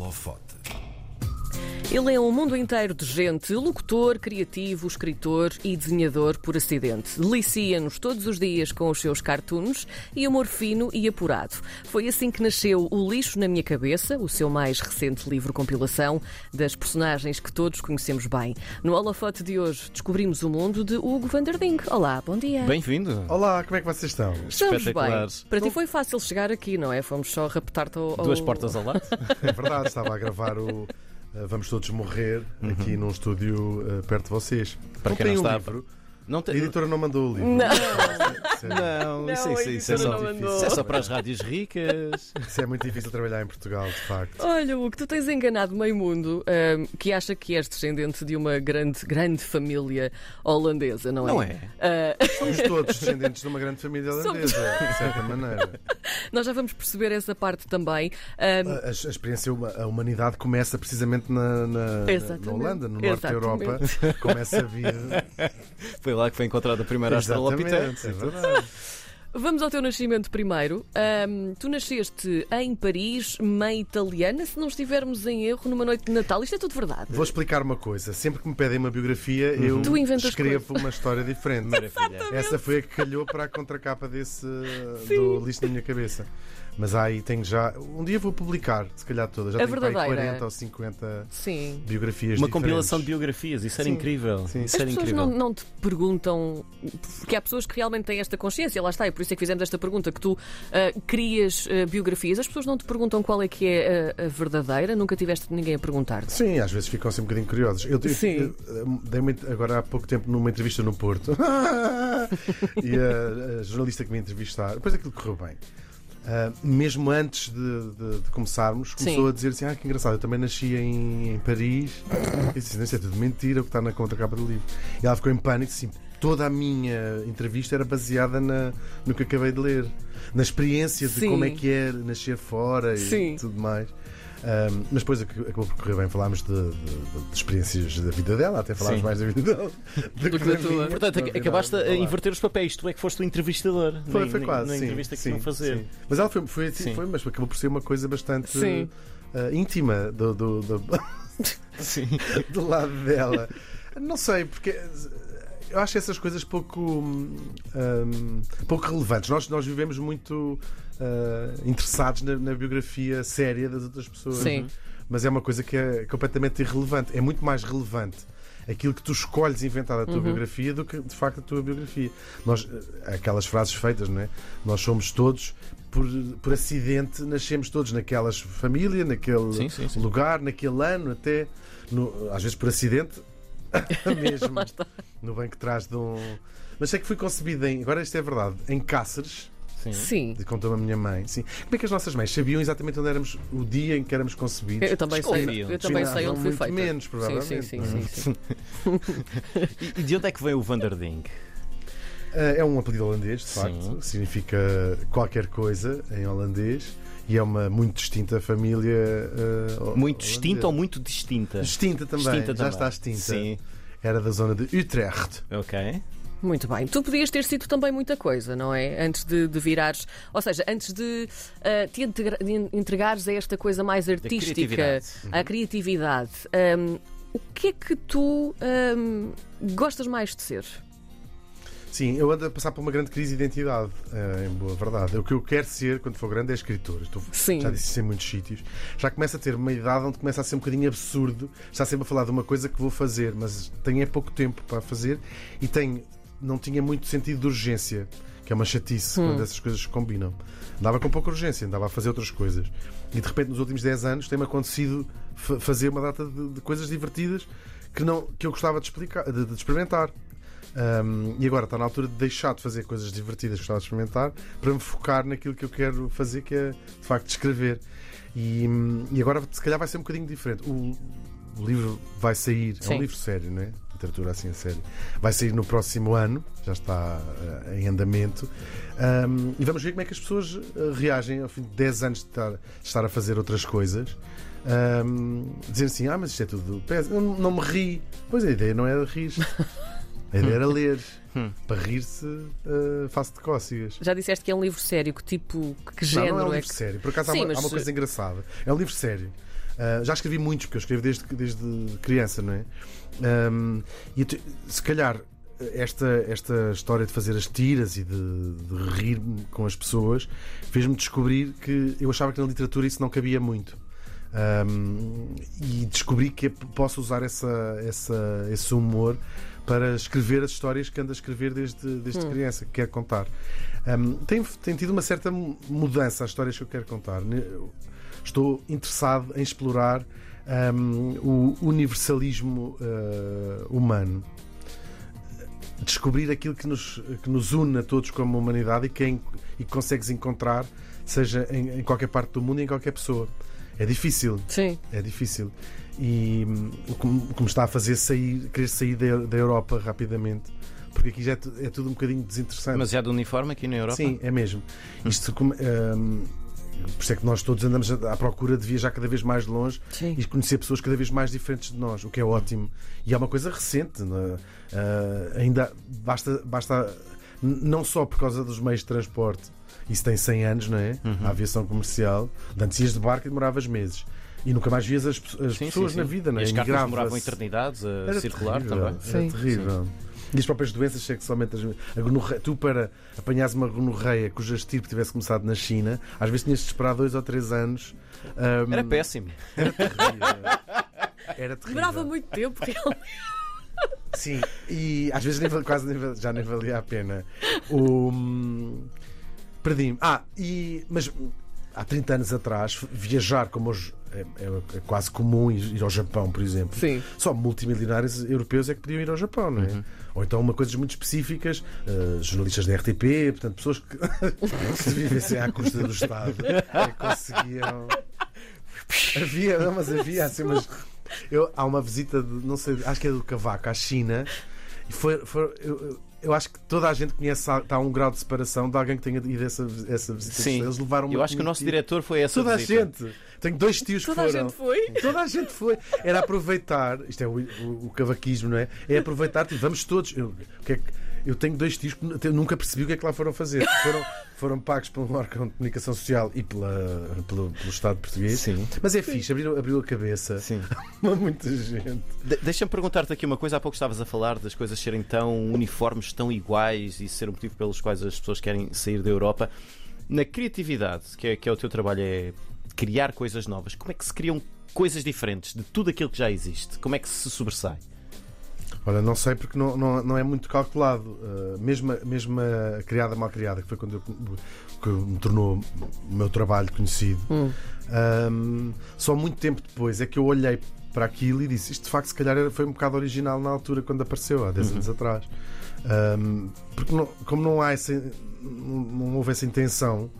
holofote. Ele é um mundo inteiro de gente, locutor, criativo, escritor e desenhador por acidente. Delicia-nos todos os dias com os seus cartoons e humor fino e apurado. Foi assim que nasceu O Lixo na Minha Cabeça, o seu mais recente livro-compilação das personagens que todos conhecemos bem. No holofote de hoje descobrimos o mundo de Hugo van der Dink. Olá, bom dia. Bem-vindo. Olá, como é que vocês estão? Estamos bem. Para ti foi fácil chegar aqui, não é? Fomos só raptar-te ao... ao- Duas portas ao lado. É verdade, estava a gravar o Vamos Todos Morrer aqui num estúdio uh, perto de vocês. Para não quem tem não um está- livro. Não A tem. editora não mandou o livro. Não. Não, Não, isso, a isso, isso é, só, isso é só para as rádios ricas. Isso é muito difícil trabalhar em Portugal, de facto. Olha, o que tu tens enganado meio mundo ahm, que acha que és descendente de uma grande, grande família holandesa, não é? Não é? Ah, Somos todos descendentes de uma grande família holandesa, de certa maneira. nós já vamos perceber essa parte também. Ahm, A, a- a experiência, a humanidade começa precisamente na, na- na, Holanda, no norte da. Europa. Começa a vir. Foi lá que foi encontrada a primeira Australopithecus. Exatamente, é verdade. Vamos ao teu nascimento primeiro. Ahm, tu nasceste em Paris, mãe italiana, se não estivermos em erro, numa noite de Natal. Isto é tudo verdade. Vou explicar uma coisa. Sempre que me pedem uma biografia, eu Tu inventas escrevo uma história diferente. Maravilha. Essa foi a que calhou para a contracapa desse do lixo na minha cabeça. Mas aí tenho já. Um dia vou publicar, se calhar todas. Já A tenho verdadeira. 40 ou 50 Sim. biografias Uma diferentes. compilação de biografias, isso era Sim, incrível. sim. Isso As era pessoas incrível. não, não te perguntam, porque há pessoas que realmente têm esta consciência, lá está, e por isso é que fizemos esta pergunta, que tu ah, crias ah, biografias, as pessoas não te perguntam qual é que é a, a verdadeira, nunca tiveste ninguém a perguntar-te. Sim, às vezes ficam assim um bocadinho curiosos. Eu, eu- Sim. eu- dei uma- agora há pouco tempo numa entrevista no Porto e a, a jornalista que me entrevistar, depois aquilo correu bem. Ah, mesmo antes de, de- de começarmos, começou Sim. a dizer assim: Ah, que engraçado, eu também nasci em, em Paris. Eu disse: Não, isso é tudo mentira, o que está na contracapa do livro. E ela ficou em pânico, assim, toda a minha entrevista era baseada na, no que acabei de ler, na experiência de Sim. como é que é nascer fora Sim. e tudo mais. Ahm, mas depois ac- acabou por correr bem. Falámos de, de- de experiências da vida dela, até falámos Sim. mais da vida dela do que da tua. Portanto, acabaste a inverter os papéis. Tu é que foste o entrevistador. Foi, na, foi quase. Na sim, entrevista que sim, iam fazer. sim. Mas ela foi, foi, assim, Sim. foi, mas acabou por ser uma coisa bastante Sim. ah, íntima do, do, do, Sim. do lado dela. Não sei, porque eu acho essas coisas pouco, hum, pouco relevantes. Nós, nós vivemos muito ah, interessados na, na biografia séria das outras pessoas. Sim. Mas é uma coisa que é completamente irrelevante. É muito mais relevante aquilo que tu escolhes inventar da tua Uhum. biografia do que de facto a tua biografia. Nós, eh, aquelas frases feitas, não é? Nós somos todos. Por, por acidente, nascemos todos naquelas família, naquele Sim, sim, sim. lugar, naquele ano, até no- às vezes por acidente, mesmo no banco de trás de um. Mas sei que fui concebido em. Agora isto é verdade, em Cáceres, Sim. Sim. contou-me a minha mãe. Sim. Como é que as nossas mães sabiam exatamente onde éramos, o dia em que éramos concebidos? Eu também sei, eu também sei onde fui muito feita. menos, sim, provavelmente, sim, sim, é? sim, sim. E, de onde é que vem o Vanderding? Ah, É um apelido holandês, de Sim. facto. Significa qualquer coisa em holandês. E é uma muito distinta família. ah, Muito distinta ou muito distinta? Distinta também. Distinta Já também. está extinta. Sim. Era da zona de Utrecht. Ok. Muito bem. Tu podias ter sido também muita coisa, não é? Antes de, de virares. Ou seja, antes de ah, te integra- de entregares a esta coisa mais artística, criatividade. à criatividade. ahm, o que é que tu ahm, gostas mais de ser? Sim, eu ando a passar por uma grande crise de identidade, eh, em boa verdade. O que eu quero ser quando for grande é escritor. Estou- Sim. Já disse isso em muitos sítios. Já começa a ter uma idade onde começa a ser um bocadinho absurdo. Está sempre a falar de uma coisa que vou fazer, mas tenho é pouco tempo para fazer e tenho, não tinha muito sentido de urgência, que é uma chatice Hum. quando essas coisas se combinam. Andava com pouca urgência, andava a fazer outras coisas. E de repente, nos últimos 10 anos, tem-me acontecido fa- fazer uma data de, de coisas divertidas que, não, que eu gostava de, explicar, de- de experimentar. Um, e agora está na altura de deixar de fazer coisas divertidas que gostava de experimentar para me focar naquilo que eu quero fazer, que é de facto escrever. E, e agora, se calhar, vai ser um bocadinho diferente. O, o livro vai sair, é Sim. um livro sério, não é? Literatura assim a sério. Vai sair no próximo ano, já está eh, em andamento. Um, e vamos ver como é que as pessoas eh, reagem ao fim de 10 anos de estar, de estar a fazer outras coisas. Um, dizer assim, ah, mas isto é tudo péssimo. Eu não, me ri. Pois a ideia não era rir. A ideia era ler. Hum. Para rir-se, uh, faço de cócegas. Já disseste que é um livro sério, que tipo, que Não, género não é um é livro que. sério. Por acaso há, Sim, uma, mas- há uma coisa engraçada. É um livro sério. Uh, já escrevi muitos, porque eu escrevo desde, desde criança, não é? Um, e se calhar esta, esta história de fazer as tiras e de, de rir com as pessoas fez-me descobrir que eu achava que na literatura isso não cabia muito. Um, e descobri que posso usar essa, essa, esse humor para escrever as histórias que ando a escrever desde, desde hum. criança, que quero contar. Um, tem, tem tido uma certa mudança as histórias que eu quero contar. Estou interessado em explorar um, o universalismo uh, humano. Descobrir aquilo que nos, que nos une a todos como humanidade e que, em, e que consegues encontrar, seja em, em qualquer parte do mundo e em qualquer pessoa. É difícil. Sim. É difícil. E como, como está a fazer sair, querer sair da, da Europa rapidamente porque aqui já é, é, tudo um bocadinho desinteressante. Mas já de uniforme aqui na Europa? Sim, é mesmo. Isto, um, por isso é que nós todos andamos à procura de viajar cada vez mais longe Sim. e conhecer pessoas cada vez mais diferentes de nós, o que é ótimo. E é uma coisa recente, uh, ainda basta, basta, não só por causa dos meios de transporte, isso tem 100 anos, não é? Uhum. A aviação comercial, antes ias de barco e demoravas meses. E nunca mais vias as, as sim, pessoas sim, sim. na vida, não é? E as cartas demoravam eternidades a Era circular terrível. também. Era terrível. E as próprias doenças sexualmente a gonorreia, tu para apanhares uma gonorreia cuja estirpe tivesse começado na China, às vezes tinhas de esperar dois ou três anos. Um, era péssimo. Era terrível. Era terrível. Demorava muito tempo, realmente. Sim, e às vezes nem, quase nem, já nem valia a pena. O, Perdi-me. Ah, e, mas há 30 anos atrás, viajar como hoje é, é, é, quase comum ir, ao Japão, por exemplo. Sim. Só multimilionários europeus é que podiam ir ao Japão, não é? Uhum. Ou então uma coisas muito específicas, uh, jornalistas da RTP, portanto, pessoas que, se vivessem à custa do Estado é que conseguiam. Havia, não, mas havia assim, mas eu, há uma visita de, não sei, acho que é do Cavaco à China e foi, foi eu, eu acho que toda a gente conhece, está a um grau de separação de alguém que tenha ido essa, essa visita. Sim. Eles levaram Eu acho que o nosso diretor foi essa Toda visita. a gente. Tenho dois tios Toda que foram. Toda a gente foi? Toda a gente foi. Era aproveitar, isto é o, o, o cavaquismo, não é? É aproveitar, tipo, vamos todos. Eu, o que é que eu tenho dois tios que eu nunca percebi o que é que lá foram fazer. Foram, foram pagos pelo órgão de comunicação social e pela, pelo, pelo Estado português. Sim. Mas é fixe, abriu, abriu a cabeça. Sim. muita gente. De Deixa-me perguntar-te aqui uma coisa. Há pouco estavas a falar das coisas serem tão uniformes, tão iguais e ser o motivo pelos quais as pessoas querem sair da Europa. Na criatividade, que é, que é o teu trabalho, é criar coisas novas. Como é que se criam coisas diferentes de tudo aquilo que já existe? Como é que se sobressai? Olha, não sei porque não, não, não é muito calculado. Uh, mesmo, mesmo a criada mal criada, que foi quando eu, que me tornou o meu trabalho conhecido, hum. um, só muito tempo depois é que eu olhei para aquilo e disse: Isto de facto, se calhar, foi um bocado original na altura quando apareceu, há 10 uhum. anos atrás. Um, porque não, como não há essa, não, não houve essa intenção,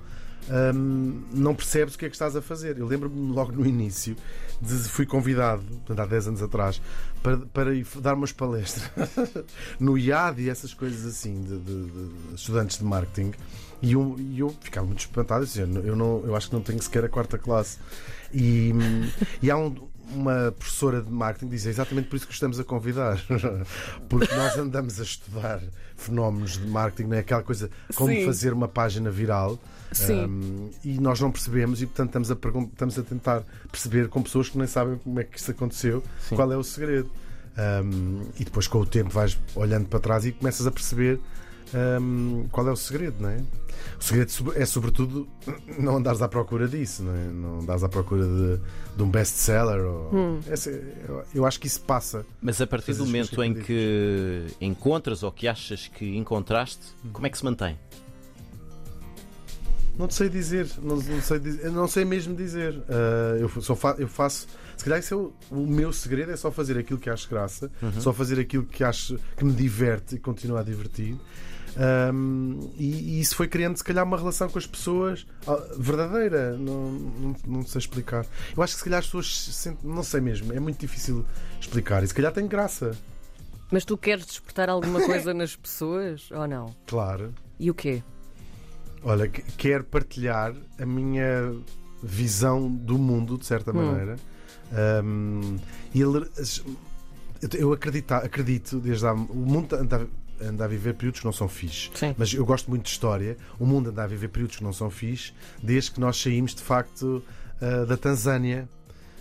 não percebes o que é que estás a fazer. Eu lembro-me logo no início, de, fui convidado, portanto, há 10 anos atrás, para, para ir dar umas palestras no IAD e essas coisas assim, de, de, de estudantes de marketing. E eu, eu ficava muito espantado, eu, não, eu acho que não tenho sequer a quarta classe. E, e há um, uma professora de marketing diz é exatamente por isso que estamos a convidar. Porque nós andamos a estudar fenómenos de marketing, não é aquela coisa como Sim. fazer uma página viral. Um, e nós não percebemos e portanto estamos a, estamos a tentar perceber com pessoas que nem sabem como é que isso aconteceu, Sim. qual é o segredo. Um, e depois com o tempo vais olhando para trás e começas a perceber um, qual é o segredo, não é? O segredo é sobretudo não andares à procura disso, não, é? não andares à procura de, de um best-seller. Hum. eu, eu, acho que isso passa. Mas a partir do momento em que encontras ou que achas que encontraste, hum. como é que se mantém? Não te sei dizer, não, não sei, não sei mesmo dizer. Uh, eu, só fa eu faço. Se calhar esse é o, o, meu segredo é só fazer aquilo que acho graça, uhum. só fazer aquilo que acho que me diverte e continua a divertir. Um, e, e, isso foi criando, se calhar, uma relação com as pessoas ah, verdadeira. Não, não, não, sei explicar. Eu acho que, se calhar, as pessoas não sei mesmo, é muito difícil explicar. E se calhar tem graça. Mas tu queres despertar alguma coisa nas pessoas ou não? Claro. E o quê? Olha, quero partilhar a minha visão do mundo, de certa hum. maneira. Um, ele, eu acredito, acredito desde há, o mundo anda, anda, a viver períodos que não são fixe. Sim. Mas eu gosto muito de história. O mundo anda a viver períodos que não são fixe desde que nós saímos de facto uh, da Tanzânia.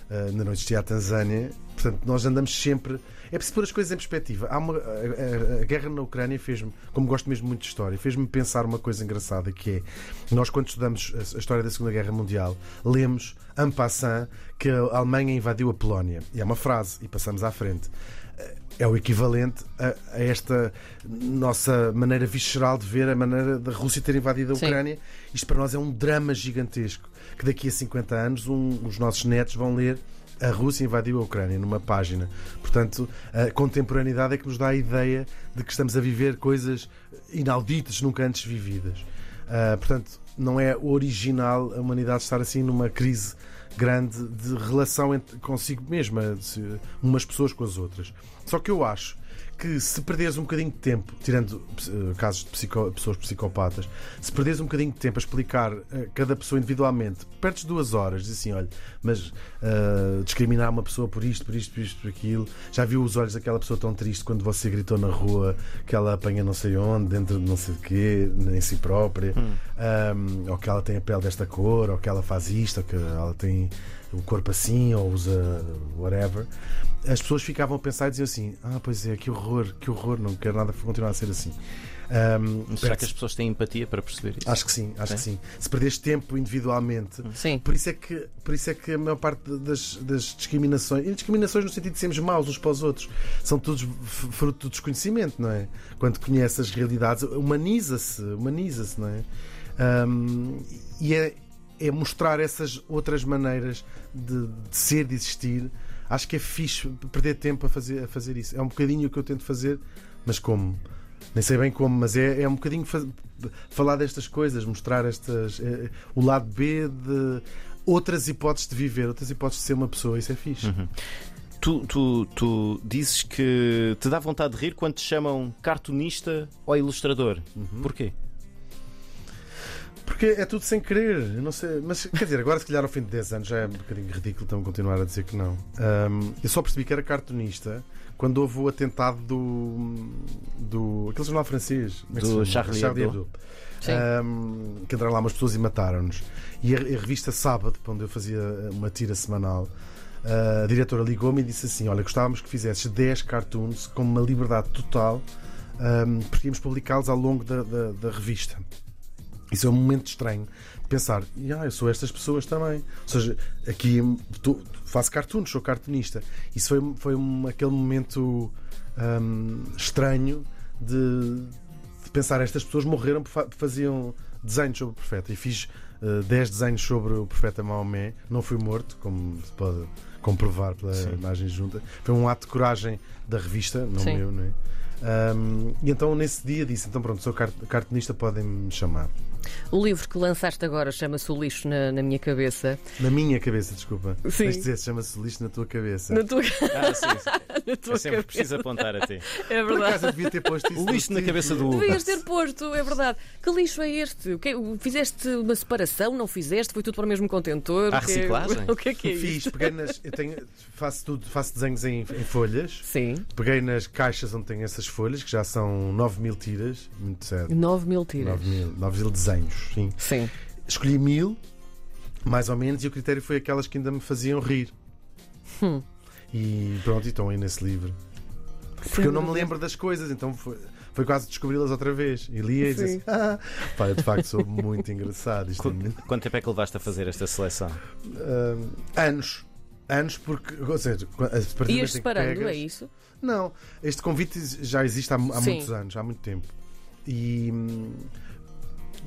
Uh, ainda não existia a Tanzânia. Portanto, nós andamos sempre. É preciso pôr as coisas em perspectiva. Há uma, a, guerra na Ucrânia fez-me, como gosto mesmo muito de história, fez-me pensar uma coisa engraçada que é nós, quando estudamos a, a história da Segunda Guerra Mundial, lemos en passant que a Alemanha invadiu a Polónia. E é uma frase, e passamos à frente. É o equivalente a, a esta nossa maneira visceral de ver a maneira da Rússia ter invadido a Sim. Ucrânia. Isto para nós é um drama gigantesco. Que daqui a 50 anos um- os nossos netos vão ler a Rússia invadiu a Ucrânia numa página. Portanto, a contemporaneidade é que nos dá a ideia de que estamos a viver coisas inauditas, nunca antes vividas. Ah, portanto, não é original a humanidade estar assim numa crise grande de relação entre- consigo mesma, de- umas pessoas com as outras. Só que eu acho que se perderes um bocadinho de tempo, tirando eh, casos de psico- pessoas psicopatas, se perderes um bocadinho de tempo a explicar a cada pessoa individualmente, perdes duas horas, diz assim: olha, mas ah, discriminar uma pessoa por isto, por isto, por isto, por aquilo, já viu os olhos daquela pessoa tão triste quando você gritou na rua que ela apanha não sei onde, dentro de não sei de quê, em si própria, Ahm, ou que ela tem a pele desta cor, ou que ela faz isto, ou que ela tem o corpo assim, ou usa whatever. As pessoas ficavam a pensar e diziam assim: Ah, pois é, que horror, que horror, não quero nada continuar a ser assim. Ahm, Será que as pessoas têm empatia para perceber isso? Acho que sim, acho que sim. Se perderes tempo individualmente, Sim. por isso é que, por isso é que a maior parte das, das discriminações, e discriminações no sentido de sermos maus uns para os outros, são todos fruto do desconhecimento, não é? Quando conhece as realidades, humaniza-se, humaniza-se, não é? Ahm, e é, é mostrar essas outras maneiras de, de ser, de existir. Acho que é fixe perder tempo a fazer, a fazer isso. É um bocadinho o que eu tento fazer, mas como? Nem sei bem como, mas é, é um bocadinho fa- falar destas coisas, mostrar estas, é, o lado B de outras hipóteses de viver, outras hipóteses de ser uma pessoa. Isso é fixe. Tu, tu, tu dizes que te dá vontade de rir quando te chamam cartunista ou ilustrador. Porquê? Porque é tudo sem querer, eu não sei. Mas quer dizer, agora se calhar ao fim de 10 anos já é um bocadinho ridículo então continuar a dizer que não. Ahm, eu só percebi que era cartunista quando houve o atentado do. do aquele jornal francês é que Do chama? Charlie Hebdo. Sim. Ahm, que entraram lá umas pessoas e mataram-nos. E a, a revista Sábado, onde eu fazia uma tira semanal, a diretora ligou-me e disse assim: Olha, gostávamos que fizesses 10 cartoons com uma liberdade total, ahm, porque íamos publicá-los ao longo da, da- da revista. Isso é um momento estranho de pensar, "Ya, eu sou estas pessoas também. Ou seja, aqui tô- faço cartoons, sou cartunista. Isso foi, foi um- aquele momento hum, estranho de, de pensar, estas pessoas morreram porque fa- faziam desenhos sobre o profeta. E fiz eh, 10 desenhos sobre o profeta Maomé. Não fui morto, como se pode comprovar pela Sim. imagem junta. Foi um ato de coragem da revista, não Sim. meu, não é? Um, e então nesse dia disse: então pronto, sou cart- cartunista, podem-me chamar. O livro que lançaste agora chama-se O Lixo na, na Minha Cabeça. Na minha cabeça, desculpa. Sim. Tens de dizer, chama-se lixo na tua cabeça. Na tua, Ah, sim, sim. na tua Eu sempre cabeça. preciso apontar a ti. É Por acaso verdade. eu devia ter posto isso. O lixo na cabeça do Hugo. Devias ter posto, é verdade. Que lixo é este? O que é- Fizeste uma separação? Não fizeste? Foi tudo para o mesmo contentor? Há é- reciclagem? O que é que é Fiz, peguei nas. Eu tenho, faço, tudo, faço desenhos em, em folhas. Sim, Peguei nas caixas onde tenho essas folhas, que já são 9 mil tiras. Muito sério. 9 mil tiras. 9 mil, 9 mil desenhos, sim. Sim. Escolhi mil, mais ou menos, e o critério foi aquelas que ainda me faziam rir. Hum. E pronto, e estão aí nesse livro. Porque eu não me lembro das coisas, então foi, foi quase descobri-las outra vez. E lia e dizia assim: ah, pá, eu de facto sou muito engraçado. Isto é Qu- muito- Quanto tempo é que levaste a fazer esta seleção? Ah, anos. Anos, porque, ou seja, a partir Ias separando, pegas- é isso? Não, este convite já existe há, há Sim. muitos anos, há muito tempo. E hum,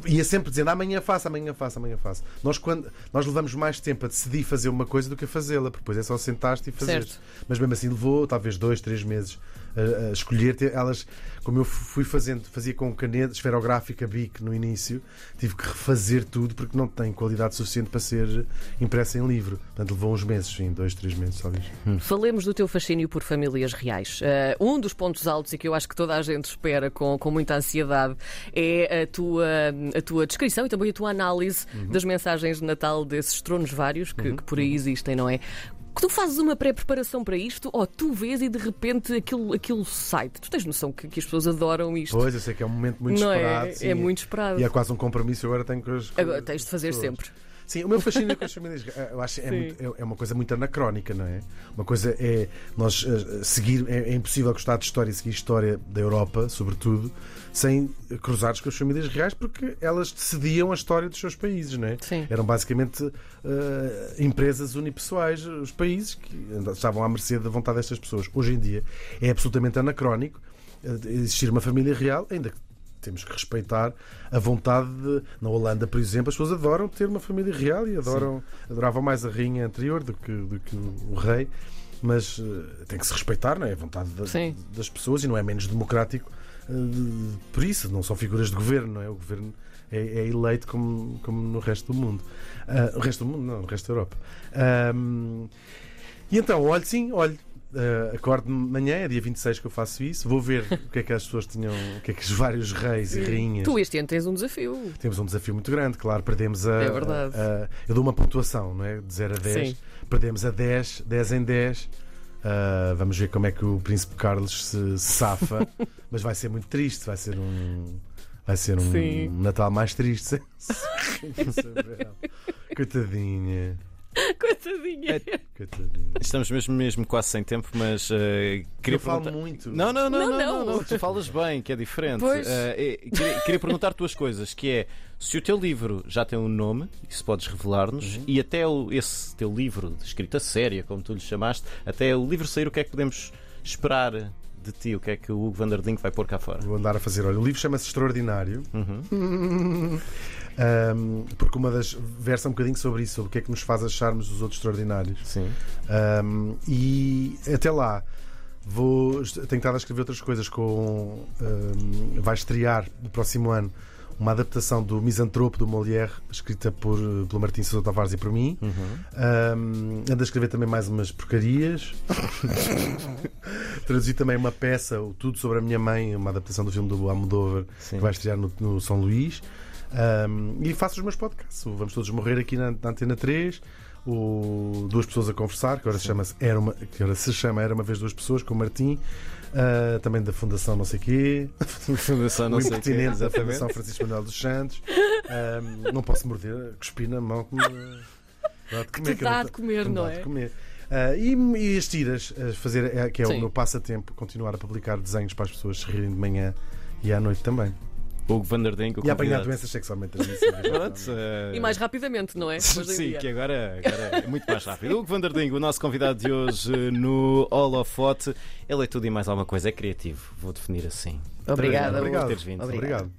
ia sempre dizendo amanhã faço, amanhã faço, amanhã faço. Nós, quando, nós levamos mais tempo a decidir fazer uma coisa do que a fazê-la, porque depois é só sentar-te e fazer. Mas mesmo assim levou talvez dois, três meses a, a escolher. Elas, como eu fui fazendo, fazia com caneta esferográfica BIC no início, tive que refazer tudo porque não tem qualidade suficiente para ser impressa em livro. Portanto, levou uns meses, sim, dois, três meses, talvez. Falemos do teu fascínio por famílias reais. Eh, um dos pontos altos e que eu acho que toda a gente espera com, com muita ansiedade é a tua, a tua descrição e também a tua análise das mensagens de Natal desses tronos vários que, que por aí existem, não é? Tu fazes uma pré-preparação para isto ou tu vês e de repente aquilo, aquilo sai Tu tens noção que, que as pessoas adoram isto? Pois, eu sei que é um momento muito não esperado. é? sim. É muito esperado. E é quase um compromisso, eu agora tenho que. Agora tens de fazer pessoas. sempre. Sim, o meu fascínio com as famílias eu acho que é, muito- é- é uma coisa muito anacrónica, não é? Uma coisa é nós eh, seguir, é, é impossível gostar de história e seguir história da Europa, sobretudo, sem cruzares com as famílias reais, porque elas decidiam a história dos seus países, não é? Sim. Eram basicamente eh, empresas unipessoais, os países que estavam à mercê da vontade destas pessoas. Hoje em dia é absolutamente anacrónico eh, existir uma família real, ainda que temos que respeitar a vontade de. Na Holanda, por exemplo, as pessoas adoram ter uma família real e adoram, adoravam mais a rainha anterior do que, do que o rei, mas eh, tem que se respeitar, não é? A vontade da- Sim. das pessoas e não é menos democrático eh, de- por isso, não são figuras de governo, não é? O governo é, é eleito como, como no resto do mundo. Ah, o resto do mundo, não, no resto da Europa. E então, olho sim, olho. Uh, acordo de manhã, é dia 26 que eu faço isso. Vou ver o que é que as pessoas tinham, o que é que os vários reis e rainhas. Tu este ano tens um desafio. Temos um desafio muito grande, claro. Perdemos a. É verdade. a- a- eu dou uma pontuação, não é? De 0 a 10. Sim. Perdemos a 10, 10 em 10. Uh, vamos ver como é que o Príncipe Carlos se, safa. Mas vai ser muito triste. Vai ser um. Vai ser um Sim. Natal mais triste. Coitadinha. Coitadinha. Coitadinha. Estamos mesmo, mesmo quase sem tempo, mas eh, queria Eu falo perguntar- muito. Não, não, não, Não, não, não, não. não. Tu falas bem, que é diferente. Pois. Eh, queria, queria perguntar duas coisas, que é se o teu livro já tem um nome, isso podes revelar-nos, Uhum. e até o- esse teu livro de escrita séria, como tu lhe chamaste, até o livro sair, o que é que podemos esperar de ti? O que é que o Hugo Van der Dink vai pôr cá fora? Vou andar a fazer. Olha, o livro chama-se Extraordinário. Uhum. Um, porque uma das versa um bocadinho sobre isso, sobre o que é que nos faz acharmos os outros extraordinários. Sim. Um, e até lá vou, tenho estado a escrever outras coisas com um, vai estrear no próximo ano uma adaptação do Misantropo do Molière, escrita por, pelo Martim Sousa Tavares e por mim. Uhum. Um, ando a escrever também mais umas porcarias. Traduzi também uma peça, o Tudo sobre a Minha Mãe, uma adaptação do filme do Almodóvar, Sim. que vai estrear no, no São Luís. Um, e faço os meus podcasts. O Vamos Todos Morrer aqui na, na Antena 3. O Duas Pessoas a Conversar, que agora se chama, era uma, que agora se chama Era uma Vez Duas Pessoas, com o Martim. Uh, também da Fundação Não sei Quê, Fundação não o sei quê, da. Fundação Francisco Manuel dos Santos. Um, não posso morder, cuspir na mão que me dá de Que comer, eu dá não de comer, me não dá é? de comer. Ah, e, e as tiras, fazer, é, que é Sim. o meu passatempo, continuar a publicar desenhos para as pessoas se rirem de manhã e à noite também. Hugo Van der o E apanhar doenças sexualmente transmissíveis. Pronto, eh, E mais rapidamente, não é? Sim, que agora, agora é muito mais rápido. Hugo Van der o nosso convidado de hoje no Holofote. Ele é tudo e mais alguma coisa, é criativo, vou definir assim. Obrigado por Hugo. teres vindo. Obrigada. Obrigado.